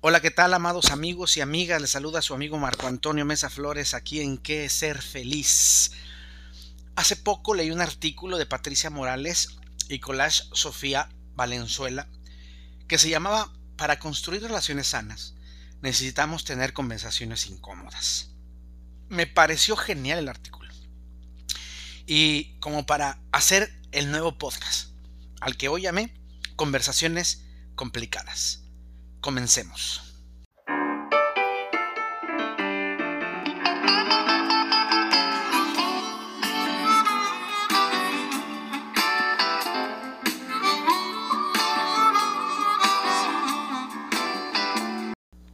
Hola, ¿qué tal, amados amigos y amigas? Les saluda su amigo Marco Antonio Mesa Flores aquí en Qué Ser Feliz. Hace poco leí un artículo de Patricia Morales y Collage Sofía Valenzuela que se llamaba Para construir relaciones sanas necesitamos tener conversaciones incómodas. Me pareció genial el artículo. Y como para hacer el nuevo podcast, al que hoy llamé Conversaciones complicadas. Comencemos.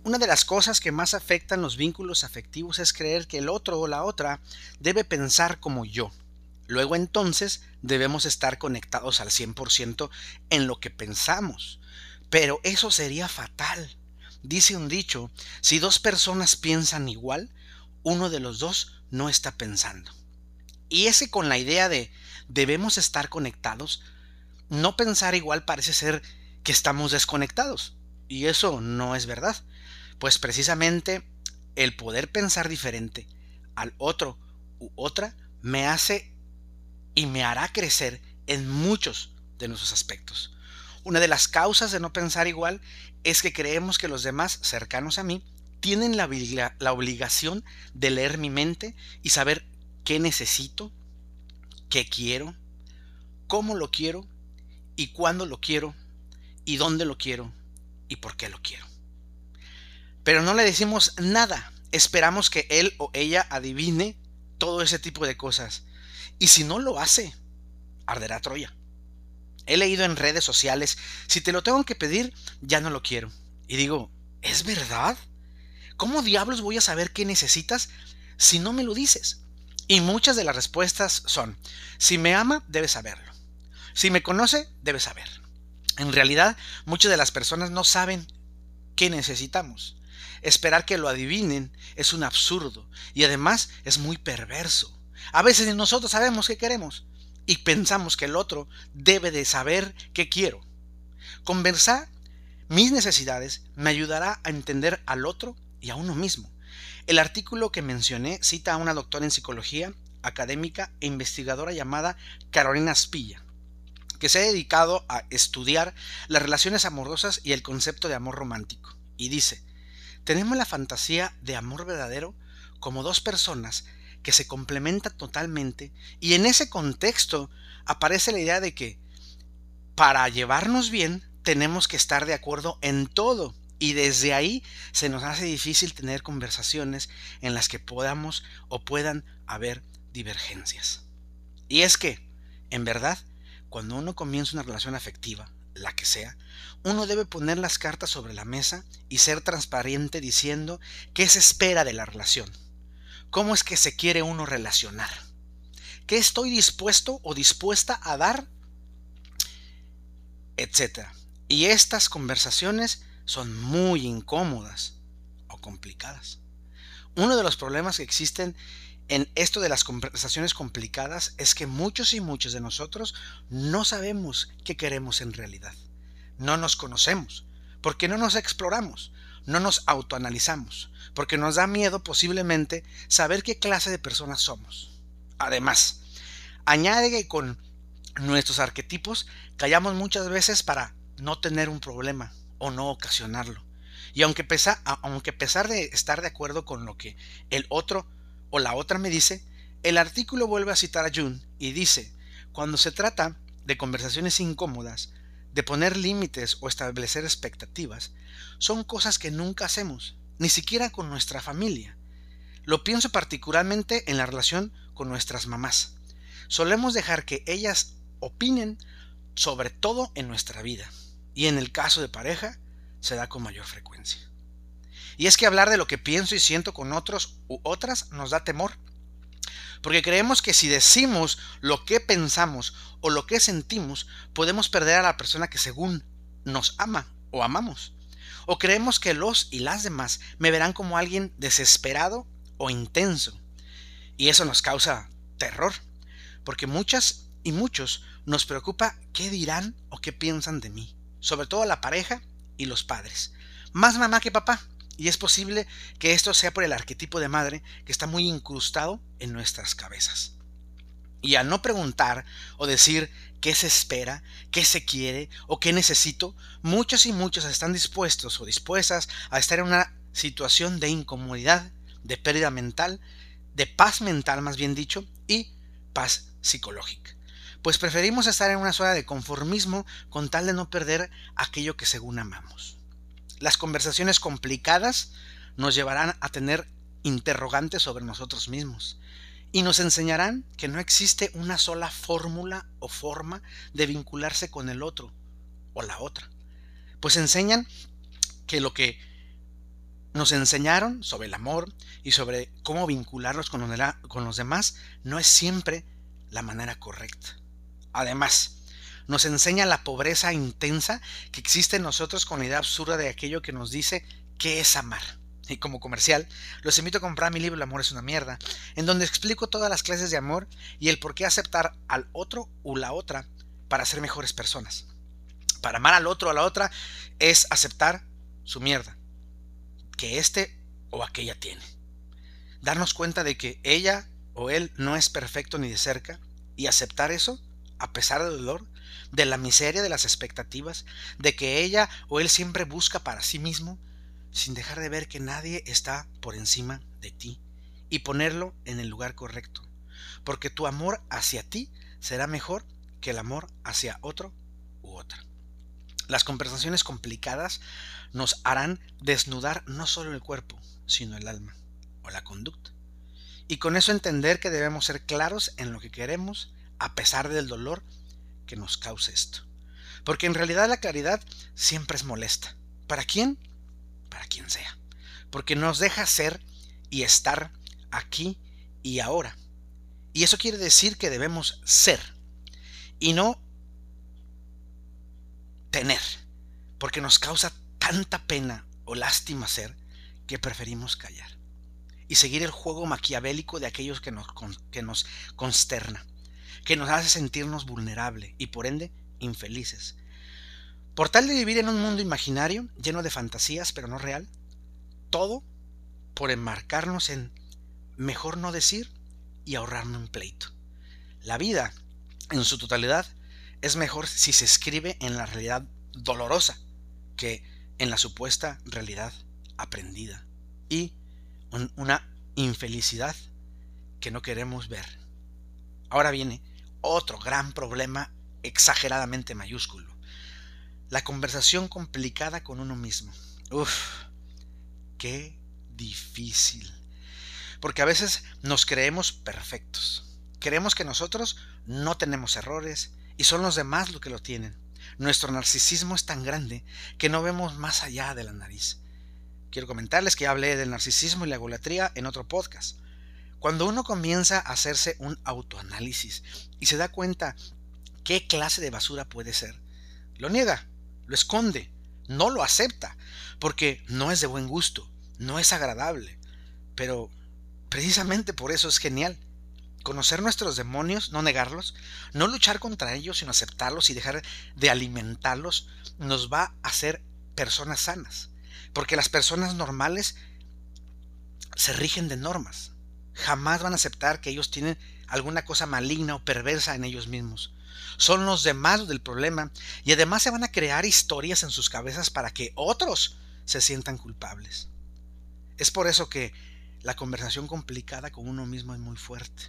Una de las cosas que más afectan los vínculos afectivos es creer que el otro o la otra debe pensar como yo. Luego entonces debemos estar conectados al 100% en lo que pensamos, pero eso sería fatal. Dice un dicho, si dos personas piensan igual, uno de los dos no está pensando. Y ese con la idea de debemos estar conectados, no pensar igual parece ser que estamos desconectados. Y eso no es verdad. Pues precisamente el poder pensar diferente al otro u otra me hace y me hará crecer en muchos de nuestros aspectos. Una de las causas de no pensar igual es que creemos que los demás cercanos a mí tienen la, obligación de leer mi mente y saber qué necesito, qué quiero, cómo lo quiero y cuándo lo quiero y dónde lo quiero y por qué lo quiero. Pero no le decimos nada, esperamos que él o ella adivine todo ese tipo de cosas. Y si no lo hace, arderá Troya. He leído en redes sociales, si te lo tengo que pedir, ya no lo quiero. Y digo, ¿es verdad? ¿Cómo diablos voy a saber qué necesitas si no me lo dices? Y muchas de las respuestas son, si me ama, debe saberlo. Si me conoce, debe saberlo. En realidad, muchas de las personas no saben qué necesitamos. Esperar que lo adivinen es un absurdo y además es muy perverso. A veces nosotros sabemos qué queremos, y pensamos que el otro debe de saber qué quiero. Conversar mis necesidades me ayudará a entender al otro y a uno mismo. El artículo que mencioné cita a una doctora en psicología, académica e investigadora llamada Carolina Spilla, que se ha dedicado a estudiar las relaciones amorosas y el concepto de amor romántico. Y dice, tenemos la fantasía de amor verdadero como dos personas que se complementa totalmente y en ese contexto aparece la idea de que para llevarnos bien tenemos que estar de acuerdo en todo y desde ahí se nos hace difícil tener conversaciones en las que podamos o puedan haber divergencias. Y es que, en verdad, cuando uno comienza una relación afectiva, la que sea, uno debe poner las cartas sobre la mesa y ser transparente diciendo qué se espera de la relación ¿Cómo es que se quiere uno relacionar? ¿Qué estoy dispuesto o dispuesta a dar? Etcétera. Y estas conversaciones son muy incómodas o complicadas. Uno de los problemas que existen en esto de las conversaciones complicadas es que muchos y muchos de nosotros no sabemos qué queremos en realidad. No nos conocemos, porque no nos exploramos, no nos autoanalizamos, porque nos da miedo posiblemente saber qué clase de personas somos. Además, añade que con nuestros arquetipos callamos muchas veces para no tener un problema o no ocasionarlo. Y aunque, aunque a pesar de estar de acuerdo con lo que el otro o la otra me dice, el artículo vuelve a citar a June y dice, cuando se trata de conversaciones incómodas, de poner límites o establecer expectativas, son cosas que nunca hacemos ni siquiera con nuestra familia. Lo pienso particularmente en la relación con nuestras mamás. Solemos dejar que ellas opinen sobre todo en nuestra vida, y en el caso de pareja se da con mayor frecuencia. Y es que hablar de lo que pienso y siento con otros u otras nos da temor, porque creemos que si decimos lo que pensamos o lo que sentimos, podemos perder a la persona que según nos ama o amamos. O creemos que los y las demás me verán como alguien desesperado o intenso. Y eso nos causa terror, porque muchas y muchos nos preocupa qué dirán o qué piensan de mí, sobre todo la pareja y los padres. más mamá que papá. Y es posible que esto sea por el arquetipo de madre que está muy incrustado en nuestras cabezas. Y al no preguntar o decir qué se espera, qué se quiere o qué necesito, muchos y muchos están dispuestos o dispuestas a estar en una situación de incomodidad, de pérdida mental, de paz mental más bien dicho, y paz psicológica. Pues preferimos estar en una zona de conformismo con tal de no perder aquello que según amamos. Las conversaciones complicadas nos llevarán a tener interrogantes sobre nosotros mismos y nos enseñarán que no existe una sola fórmula o forma de vincularse con el otro o la otra. Pues enseñan que lo que nos enseñaron sobre el amor y sobre cómo vincularnos con los, demás no es siempre la manera correcta. Además, nos enseña la pobreza intensa que existe en nosotros con la idea absurda de aquello que nos dice qué es amar. Y como comercial, los invito a comprar mi libro El amor es una mierda, en donde explico todas las clases de amor y el por qué aceptar al otro o la otra para ser mejores personas. Para amar al otro o a la otra es aceptar su mierda, que este o aquella tiene. Darnos cuenta de que ella o él no es perfecto ni de cerca y aceptar eso a pesar del dolor, de la miseria de las expectativas, de que ella o él siempre busca para sí mismo, sin dejar de ver que nadie está por encima de ti, y ponerlo en el lugar correcto, porque tu amor hacia ti será mejor que el amor hacia otro u otra. Las conversaciones complicadas nos harán desnudar no solo el cuerpo, sino el alma o la conducta. Y con eso entender que debemos ser claros en lo que queremos a pesar del dolor que nos cause esto. Porque en realidad la claridad siempre es molesta. ¿Para quién? Para quien sea. Porque nos deja ser y estar aquí y ahora. Y eso quiere decir que debemos ser y no tener. Porque nos causa tanta pena o lástima ser que preferimos callar. Y seguir el juego maquiavélico de aquellos que nos, que nos consterna que nos hace sentirnos vulnerables y por ende infelices. Por tal de vivir en un mundo imaginario, lleno de fantasías pero no real, todo por enmarcarnos en mejor no decir y ahorrarme un pleito. La vida, en su totalidad, es mejor si se escribe en la realidad dolorosa que en la supuesta realidad aprendida y una infelicidad que no queremos ver. Ahora viene otro gran problema exageradamente mayúsculo. La conversación complicada con uno mismo. Uf, qué difícil. Porque a veces nos creemos perfectos. Creemos que nosotros no tenemos errores y son los demás los que lo tienen. Nuestro narcisismo es tan grande que no vemos más allá de la nariz. Quiero comentarles que hablé del narcisismo y la egolatría en otro podcast. Cuando uno comienza a hacerse un autoanálisis y se da cuenta qué clase de basura puede ser, lo niega, lo esconde, no lo acepta, porque no es de buen gusto, no es agradable. Pero precisamente por eso es genial. Conocer nuestros demonios, no negarlos, no luchar contra ellos, sino aceptarlos y dejar de alimentarlos, nos va a hacer personas sanas. Porque las personas normales se rigen de normas, jamás van a aceptar que ellos tienen alguna cosa maligna o perversa en ellos mismos. Son los demás del problema y además se van a crear historias en sus cabezas para que otros se sientan culpables. Es por eso que la conversación complicada con uno mismo es muy fuerte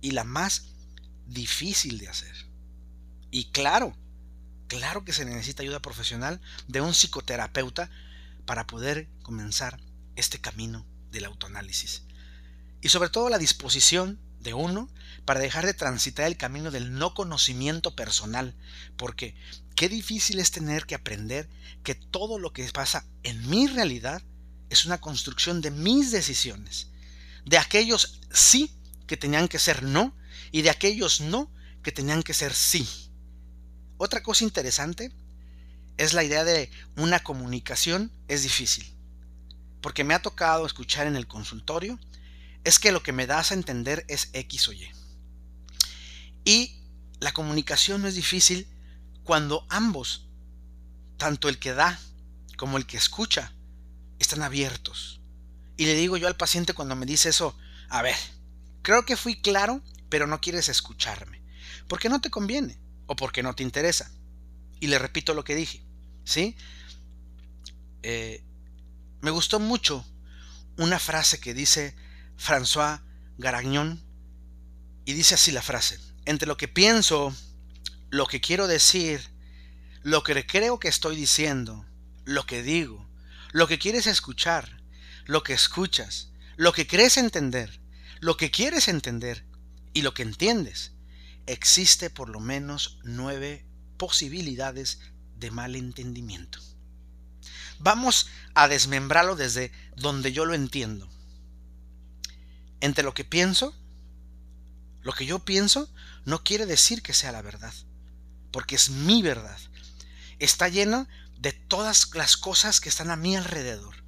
y la más difícil de hacer. Y claro, claro que se necesita ayuda profesional de un psicoterapeuta para poder comenzar este camino del autoanálisis y sobre todo la disposición de uno para dejar de transitar el camino del no conocimiento personal, porque qué difícil es tener que aprender que todo lo que pasa en mi realidad es una construcción de mis decisiones, de aquellos sí que tenían que ser no y de aquellos no que tenían que ser sí. Otra cosa interesante es la idea de una comunicación es difícil, porque me ha tocado escuchar en el consultorio es que lo que me das a entender es X o Y. Y la comunicación no es difícil cuando ambos, tanto el que da como el que escucha están abiertos. Y le digo yo al paciente cuando me dice eso, a ver, creo que fui claro, pero no quieres escucharme. Porque no te conviene o porque no te interesa. Y le repito lo que dije, ¿sí? Eh, me gustó mucho una frase que dice François Garagnon y dice así la frase, entre lo que pienso, lo que quiero decir, lo que creo que estoy diciendo, lo que digo, lo que quieres escuchar, lo que escuchas, lo que crees entender, lo que quieres entender y lo que entiendes, existe por lo menos nueve posibilidades de malentendimiento. Vamos a desmembrarlo desde donde yo lo entiendo. Entre lo que pienso, lo que yo pienso no quiere decir que sea la verdad, porque es mi verdad. Está llena de todas las cosas que están a mi alrededor,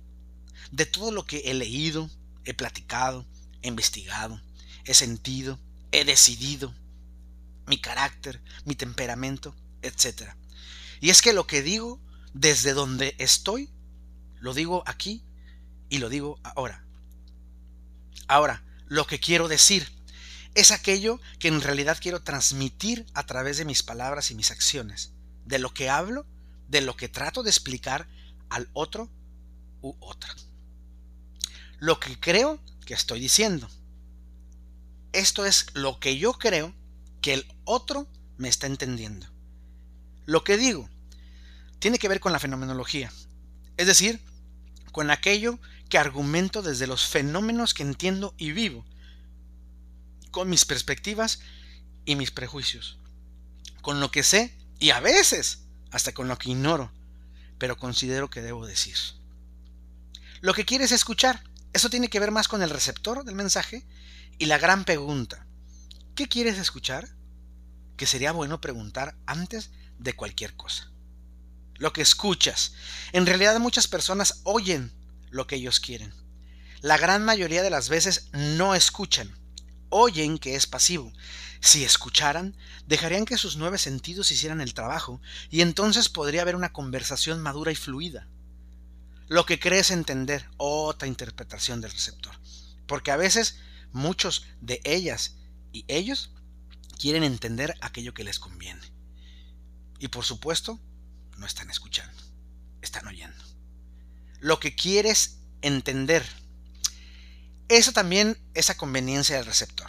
de todo lo que he leído, he platicado, he investigado, he sentido, he decidido, mi carácter, mi temperamento, etc. Y es que lo que digo desde donde estoy, lo digo aquí y lo digo ahora. Ahora, lo que quiero decir es aquello que en realidad quiero transmitir a través de mis palabras y mis acciones, de lo que hablo de lo que trato de explicar al otro u otra. Lo que creo que estoy diciendo. Esto es lo que yo creo que el otro me está entendiendo. Lo que digo tiene que ver con la fenomenología, es decir, con aquello que argumento desde los fenómenos que entiendo y vivo, con mis perspectivas y mis prejuicios, con lo que sé y a veces hasta con lo que ignoro, pero considero que debo decir. Lo que quieres escuchar, eso tiene que ver más con el receptor del mensaje y la gran pregunta, ¿qué quieres escuchar? Que sería bueno preguntar antes de cualquier cosa. Lo que escuchas. En realidad muchas personas oyen lo que ellos quieren. La gran mayoría de las veces no escuchan. Oyen que es pasivo. Si escucharan, dejarían que sus nueve sentidos hicieran el trabajo, y entonces podría haber una conversación madura y fluida. Lo que crees entender, otra interpretación del receptor. Porque a veces muchos de ellas y ellos quieren entender aquello que les conviene. Y por supuesto, no están escuchando, están oyendo. Lo que quieres entender. Eso también es a conveniencia del receptor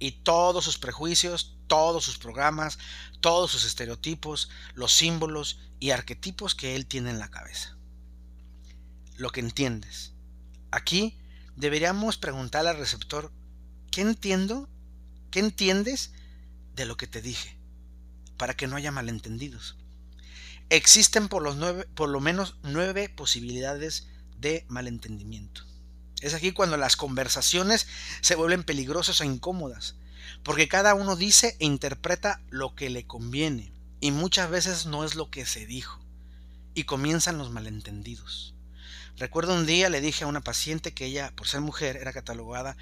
y todos sus prejuicios, todos sus programas, todos sus estereotipos, los símbolos y arquetipos que él tiene en la cabeza. Lo que entiendes. Aquí deberíamos preguntarle al receptor, ¿qué entiendo? ¿Qué entiendes de lo que te dije? Para que no haya malentendidos. Existen por, los nueve, por lo menos nueve posibilidades de malentendimiento. Es aquí cuando las conversaciones se vuelven peligrosas e incómodas, porque cada uno dice e interpreta lo que le conviene, y muchas veces no es lo que se dijo, y comienzan los malentendidos. Recuerdo un día le dije a una paciente que ella, por ser mujer, era catalogada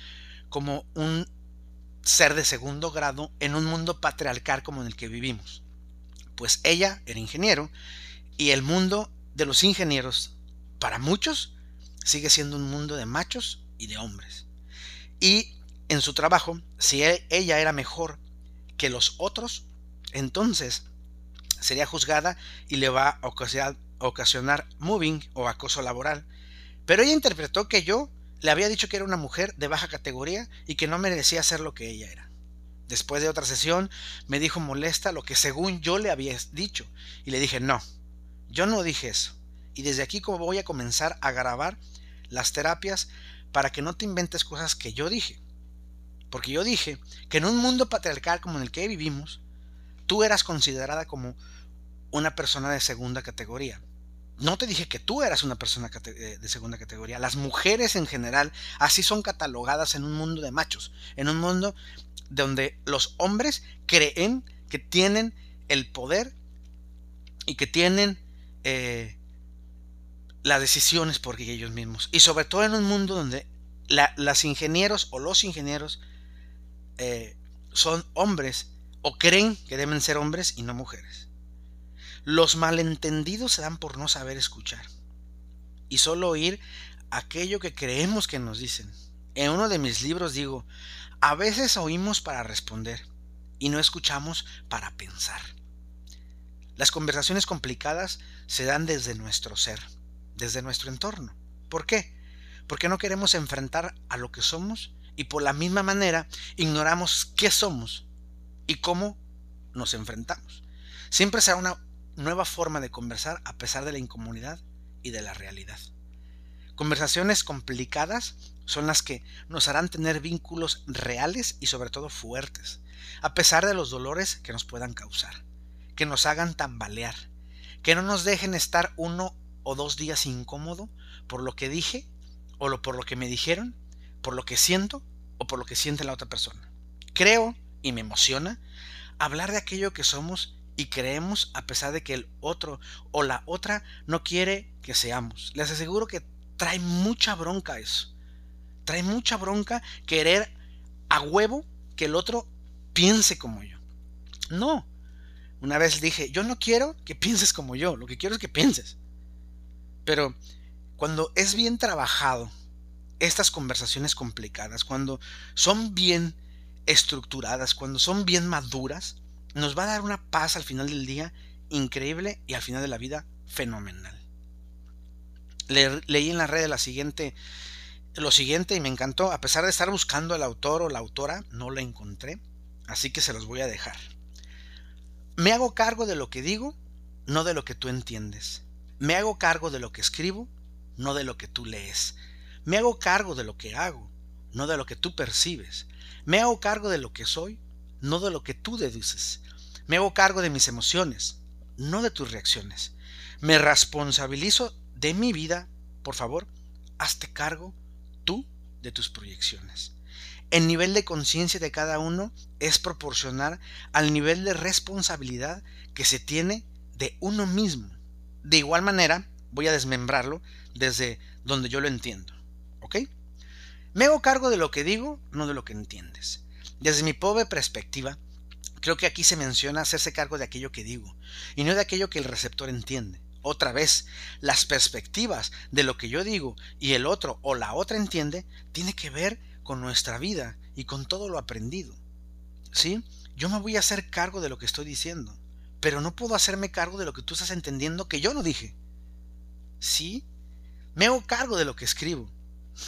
como un ser de segundo grado en un mundo patriarcal como en el que vivimos. Pues ella era ingeniero y el mundo de los ingenieros, para muchos, sigue siendo un mundo de machos y de hombres. Y en su trabajo, si e, ella era mejor que los otros, entonces sería juzgada y le va a ocasionar, moving o acoso laboral. Pero ella interpretó que yo le había dicho que era una mujer de baja categoría y que no merecía ser lo que ella era. Después de otra sesión me dijo molesta lo que según yo le había dicho y le dije no, yo no dije eso. Y desde aquí como voy a comenzar a grabar las terapias para que no te inventes cosas que yo dije. Porque yo dije que en un mundo patriarcal como en el que vivimos, tú eras considerada como una persona de segunda categoría. No te dije que tú eras una persona eh, de segunda categoría. Las mujeres en general así son catalogadas en un mundo de machos, en un mundo donde los hombres creen que tienen el poder y que tienen eh, las decisiones por ellos mismos. Y sobre todo en un mundo donde las ingenieros o los ingenieros eh, son hombres o creen que deben ser hombres y no mujeres. Los malentendidos se dan por no saber escuchar. y solo oír aquello que creemos que nos dicen. En uno de mis libros digo, a veces oímos para responder y no escuchamos para pensar. Las conversaciones complicadas se dan desde nuestro ser, desde nuestro entorno. ¿Por qué? Porque no queremos enfrentar a lo que somos y por la misma manera ignoramos qué somos y cómo nos enfrentamos. Siempre será una nueva forma de conversar a pesar de la incomodidad y de la realidad. Conversaciones complicadas son las que nos harán tener vínculos reales y sobre todo fuertes, a pesar de los dolores que nos puedan causar, que nos hagan tambalear, que no nos dejen estar uno o dos días incómodo por lo que dije o por lo que me dijeron, por lo que siento o por lo que siente la otra persona. Creo y me emociona hablar de aquello que somos y creemos a pesar de que el otro o la otra no quiere que seamos. Les aseguro que trae mucha bronca eso. Trae mucha bronca querer a huevo que el otro piense como yo. No. Una vez dije, yo no quiero que pienses como yo, lo que quiero es que pienses. Pero cuando es bien trabajado, estas conversaciones complicadas, cuando son bien estructuradas, cuando son bien maduras, nos va a dar una paz al final del día increíble y al final de la vida fenomenal. leí en la red la siguiente, lo siguiente y me encantó, a pesar de estar buscando al autor o la autora, no la encontré, así que se los voy a dejar. Me hago cargo de lo que digo, no de lo que tú entiendes. Me hago cargo de lo que escribo, no de lo que tú lees. Me hago cargo de lo que hago, no de lo que tú percibes. Me hago cargo de lo que soy, no de lo que tú deduces. Me hago cargo de mis emociones, no de tus reacciones. Me responsabilizo de mi vida, por favor, hazte cargo tú de tus proyecciones. El nivel de conciencia de cada uno es proporcional al nivel de responsabilidad que se tiene de uno mismo. De igual manera, voy a desmembrarlo desde donde yo lo entiendo. ¿Ok? Me hago cargo de lo que digo, no de lo que entiendes. Desde mi pobre perspectiva, creo que aquí se menciona hacerse cargo de aquello que digo, y no de aquello que el receptor entiende. Otra vez, las perspectivas de lo que yo digo y el otro o la otra entiende, tiene que ver con nuestra vida y con todo lo aprendido. ¿Sí? Yo me voy a hacer cargo de lo que estoy diciendo, pero no puedo hacerme cargo de lo que tú estás entendiendo que yo no dije. ¿Sí? Me hago cargo de lo que escribo,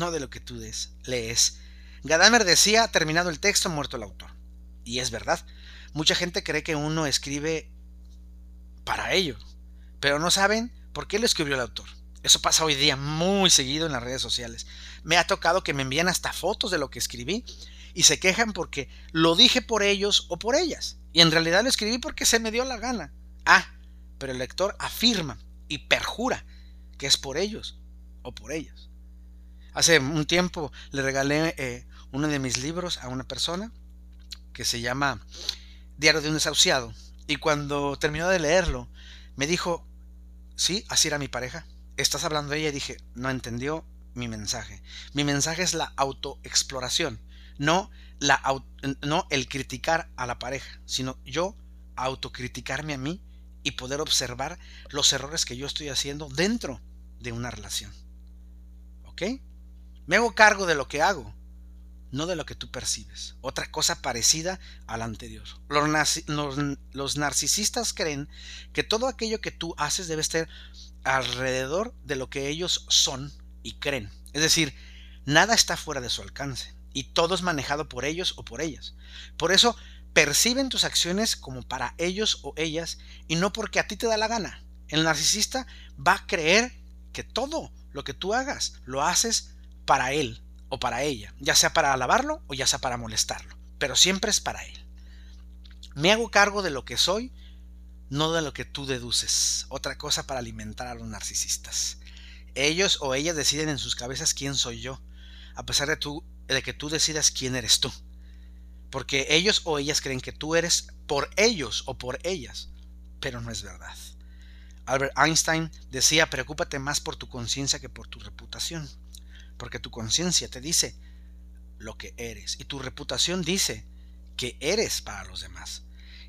no de lo que tú des, lees. Gadamer decía, terminado el texto, muerto el autor. Y es verdad. Mucha gente cree que uno escribe para ello, pero no saben por qué lo escribió el autor. Eso pasa hoy día muy seguido en las redes sociales. Me ha tocado que me envíen hasta fotos de lo que escribí y se quejan porque lo dije por ellos o por ellas. Y en realidad lo escribí porque se me dio la gana. Ah, pero el lector afirma y perjura que es por ellos o por ellas. Hace un tiempo le regalé eh, uno de mis libros a una persona que se llama Diario de un desahuciado. Y cuando terminó de leerlo, me dijo, sí, así era mi pareja. Estás hablando de ella y dije, no entendió mi mensaje. Mi mensaje es la autoexploración, no, la, no el criticar a la pareja, sino yo autocriticarme a mí y poder observar los errores que yo estoy haciendo dentro de una relación. ¿Ok? Me hago cargo de lo que hago, no de lo que tú percibes. Otra cosa parecida a la anterior. Los, narcisistas creen que todo aquello que tú haces debe estar alrededor de lo que ellos son y creen. Es decir, nada está fuera de su alcance y todo es manejado por ellos o por ellas. Por eso perciben tus acciones como para ellos o ellas y no porque a ti te da la gana. El narcisista va a creer que todo lo que tú hagas lo haces para él o para ella, ya sea para alabarlo o ya sea para molestarlo, pero siempre es para él. Me hago cargo de lo que soy, no de lo que tú deduces. Otra cosa para alimentar a los narcisistas. Ellos o ellas deciden en sus cabezas quién soy yo, a pesar de, tú, de que tú decidas quién eres tú. Porque ellos o ellas creen que tú eres por ellos o por ellas, pero no es verdad. Albert Einstein decía, preocúpate más por tu conciencia que por tu reputación porque tu conciencia te dice lo que eres y tu reputación dice que eres para los demás.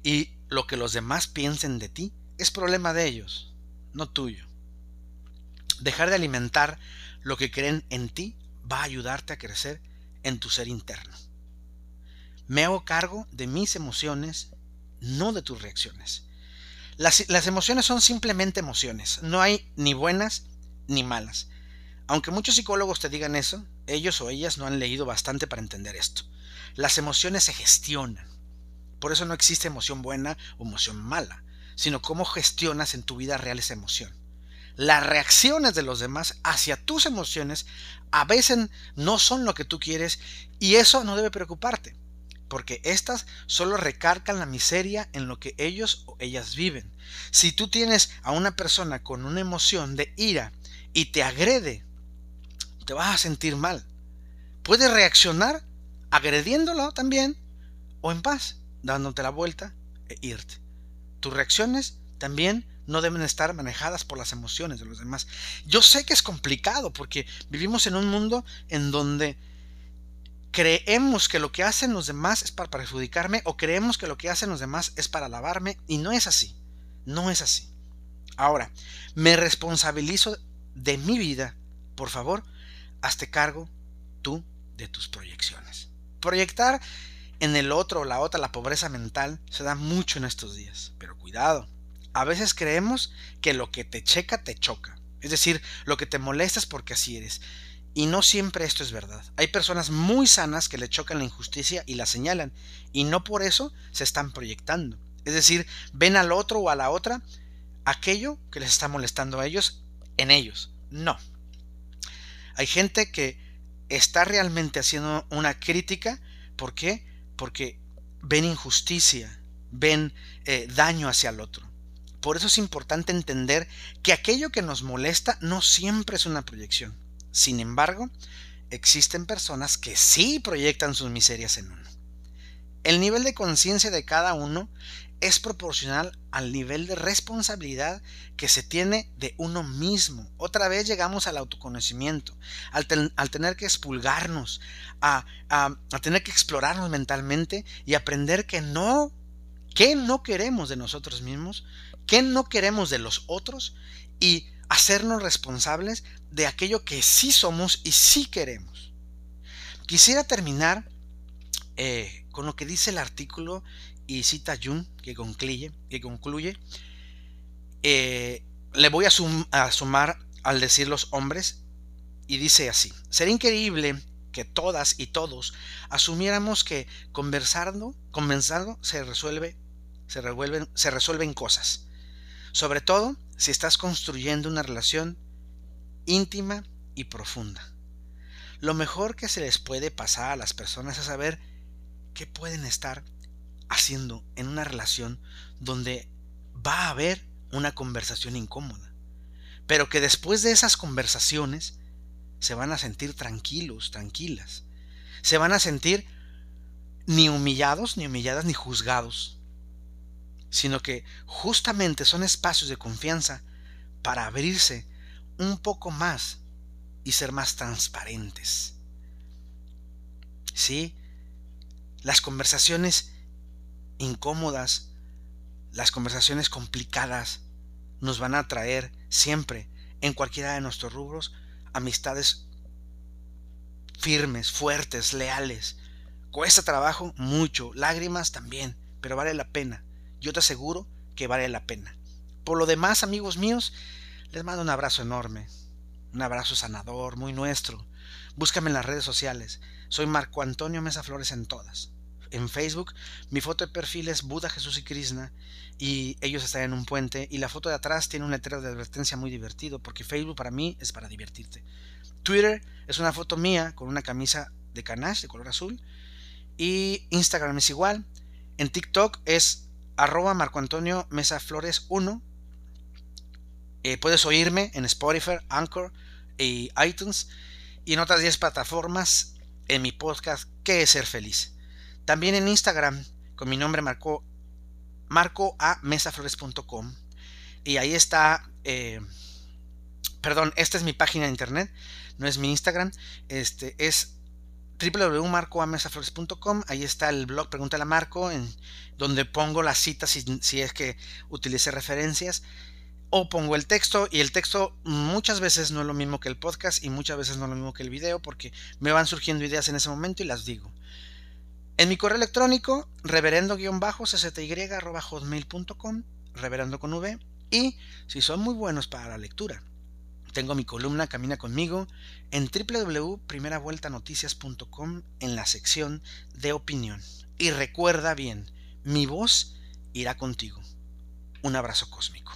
Y lo que los demás piensen de ti es problema de ellos, no tuyo. Dejar de alimentar lo que creen en ti va a ayudarte a crecer en tu ser interno. Me hago cargo de mis emociones, no de tus reacciones. Las, las, emociones son simplemente emociones, no hay ni buenas ni malas. Aunque muchos psicólogos te digan eso, ellos o ellas no han leído bastante para entender esto. Las emociones se gestionan. Por eso no existe emoción buena o emoción mala, sino cómo gestionas en tu vida real esa emoción las reacciones de los demás hacia tus emociones a veces no son lo que tú quieres y eso no debe preocuparte, porque estas solo recargan la miseria en lo que ellos o ellas viven. Si tú tienes a una persona con una emoción de ira y te agrede, te vas a sentir mal. Puedes reaccionar agrediéndolo también o en paz, dándote la vuelta e irte. Tus reacciones también no deben estar manejadas por las emociones de los demás. Yo sé que es complicado porque vivimos en un mundo en donde creemos que lo que hacen los demás es para perjudicarme o creemos que lo que hacen los demás es para alabarme y no es así. No es así. Ahora, me responsabilizo de mi vida. Por favor, hazte cargo tú de tus proyecciones. Proyectar en el otro o la otra la pobreza mental se da mucho en estos días, pero cuidado a veces creemos que lo que te checa te choca. Es decir, lo que te molesta es porque así eres. Y no siempre esto es verdad. Hay personas muy sanas que le chocan la injusticia y la señalan. Y no por eso se están proyectando. Es decir, ven al otro o a la otra aquello que les está molestando a ellos en ellos. No. Hay gente que está realmente haciendo una crítica. ¿Por qué? Porque ven injusticia, ven eh, daño hacia el otro. Por eso es importante entender que aquello que nos molesta no siempre es una proyección. Sin embargo, existen personas que sí proyectan sus miserias en uno. El nivel de conciencia de cada uno es proporcional al nivel de responsabilidad que se tiene de uno mismo. Otra vez llegamos al autoconocimiento, al, tener que expulgarnos, a, a, tener que explorarnos mentalmente y aprender que no, que no queremos de nosotros mismos qué no queremos de los otros y hacernos responsables de aquello que sí somos y sí queremos. Quisiera terminar eh, con lo que dice el artículo y cita Jun, que concluye, que concluye eh, le voy a, a sumar al decir los hombres y dice así, sería increíble que todas y todos asumiéramos que conversando, conversando se resuelve, se revuelven, se resuelven cosas. Sobre todo si estás construyendo una relación íntima y profunda. Lo mejor que se les puede pasar a las personas es saber qué pueden estar haciendo en una relación donde va a haber una conversación incómoda. Pero que después de esas conversaciones se van a sentir tranquilos, tranquilas. Se van a sentir ni humillados, ni humilladas, ni juzgados sino que justamente son espacios de confianza para abrirse un poco más y ser más transparentes. Sí, las conversaciones incómodas, las conversaciones complicadas, nos van a traer siempre, en cualquiera de nuestros rubros, amistades firmes, fuertes, leales. Cuesta trabajo mucho, lágrimas también, pero vale la pena yo te aseguro que vale la pena. Por lo demás, amigos míos, les mando un abrazo enorme, un abrazo sanador, muy nuestro. Búscame en las redes sociales. Soy Marco Antonio Mesa Flores en todas. En Facebook, mi foto de perfil es Buda, Jesús y Krishna y ellos están en un puente y la foto de atrás tiene un letrero de advertencia muy divertido porque Facebook para mí es para divertirte. Twitter es una foto mía con una camisa de canache de color azul y Instagram es igual. En TikTok es arroba Marco Antonio Mesa Flores 1. Eh, puedes oírme en Spotify, Anchor y iTunes y en otras 10 plataformas en mi podcast ¿Qué es ser feliz? También en Instagram con mi nombre Marco, marco a mesaflores.com y ahí está, eh, perdón, esta es mi página de internet, no es mi Instagram, este es www.marcoamesaflores.com, ahí está el blog Pregúntale a Marco, en donde pongo las citas si, si es que utilice referencias. o pongo el texto y el texto muchas veces no es lo mismo que el podcast y muchas veces no es lo mismo que el video porque me van surgiendo ideas en ese momento y las digo. En mi correo electrónico, reverendo-sty.hotmail.com, reverendo con V, y si son muy buenos para la lectura, tengo mi columna Camina conmigo en www.primeravueltanoticias.com en la sección de opinión. Y recuerda bien, mi voz irá contigo. Un abrazo cósmico.